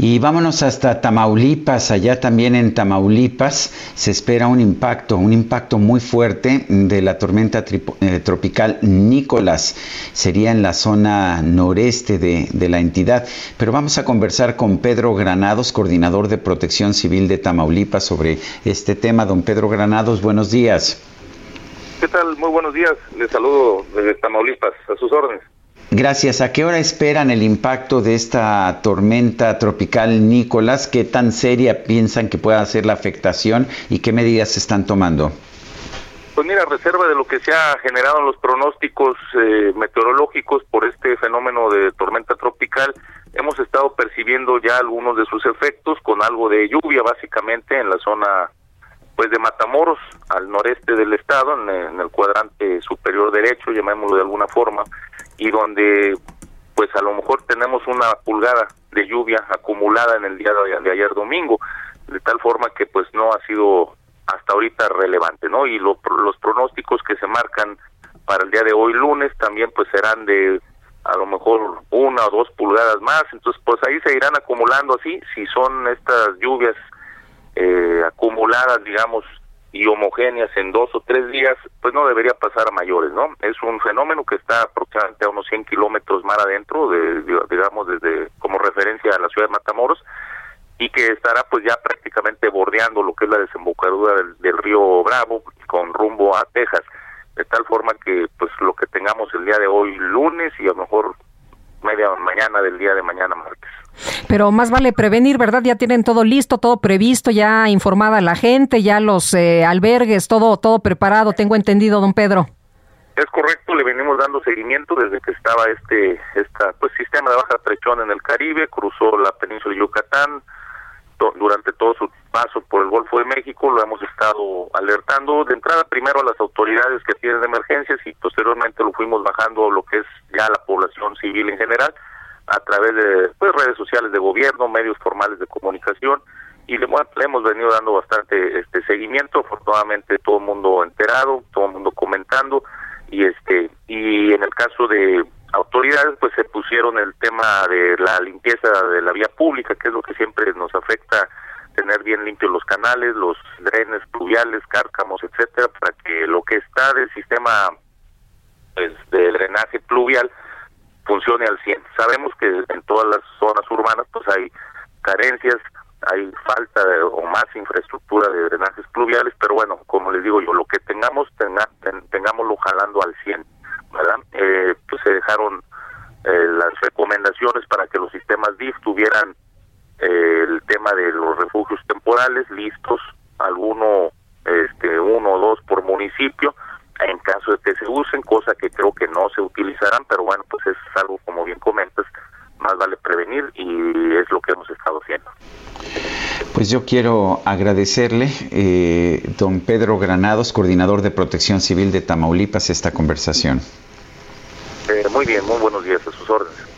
Y vámonos hasta Tamaulipas. Allá también en Tamaulipas se espera un impacto, un impacto muy fuerte de la tormenta eh, tropical Nicolás. Sería en la zona noreste de, de, la entidad. Pero vamos a conversar con Pedro Granados, coordinador de protección civil de Tamaulipas, sobre este tema. Don Pedro Granados, buenos días. ¿Qué tal? Muy buenos días. Les saludo desde Tamaulipas. A sus órdenes. Gracias. ¿A qué hora esperan el impacto de esta tormenta tropical Nicolás? ¿Qué tan seria piensan que pueda ser la afectación y qué medidas se están tomando? Pues mira, reserva de lo que se ha generado en los pronósticos eh, meteorológicos por este fenómeno de tormenta tropical, hemos estado percibiendo ya algunos de sus efectos con algo de lluvia básicamente en la zona pues de Matamoros, al noreste del estado, en el cuadrante superior derecho, llamémoslo de alguna forma y donde pues a lo mejor tenemos una pulgada de lluvia acumulada en el día de, ayer domingo, de tal forma que pues no ha sido hasta ahorita relevante, ¿no? Y los pronósticos que se marcan para el día de hoy lunes también pues serán de a lo mejor una o dos pulgadas más, entonces pues ahí se irán acumulando así, si son estas lluvias eh, acumuladas, digamos, y homogéneas en dos o tres días, pues no debería pasar a mayores, ¿no? Es un fenómeno que está aproximadamente a unos 100 kilómetros más adentro, de, digamos, desde como referencia a la ciudad de Matamoros, y que estará pues ya prácticamente bordeando lo que es la desembocadura del, río Bravo con rumbo a Texas, de tal forma que pues lo que tengamos el día de hoy lunes y a lo mejor media mañana del día de mañana martes. Pero más vale prevenir, ¿verdad? Ya tienen todo listo, todo previsto, ya informada la gente, ya los eh, albergues, todo, todo preparado, tengo entendido, don Pedro. Es correcto, le venimos dando seguimiento desde que estaba este esta pues sistema de baja presión en el Caribe, cruzó la península de Yucatán, durante todo su paso por el Golfo de México lo hemos estado alertando de entrada primero a las autoridades que tienen emergencias y posteriormente lo fuimos bajando a lo que es ya la población civil en general a través de pues, redes sociales de gobierno, medios formales de comunicación y le, hemos venido dando bastante este seguimiento, afortunadamente todo el mundo enterado, todo el mundo comentando y este y en el caso de autoridades pues se pusieron el tema de la limpieza de la vía pública, que es lo que siempre nos afecta tener bien limpios los canales, los drenes pluviales, cárcamos, etcétera, para que lo que está del sistema pues, de drenaje pluvial funcione al 100. Sabemos que en todas las zonas urbanas pues hay carencias, hay falta de, o más infraestructura de drenajes pluviales, pero bueno, como les digo yo, lo que tengamos, tenga, tengámoslo jalando al 100, ¿verdad? Eh, pues se dejaron eh, las recomendaciones para que los sistemas DIF tuvieran eh, el tema de los refugios temporales listos, alguno, este, uno o dos por municipio, en caso de que se usen, cosa que creo que no se utilizarán, pero bueno, pues es algo como bien comentas, más vale prevenir y es lo que hemos estado haciendo. Pues yo quiero agradecerle, eh, don Pedro Granados, coordinador de Protección Civil de Tamaulipas, esta conversación. Eh, muy bien, muy buenos días, a sus órdenes.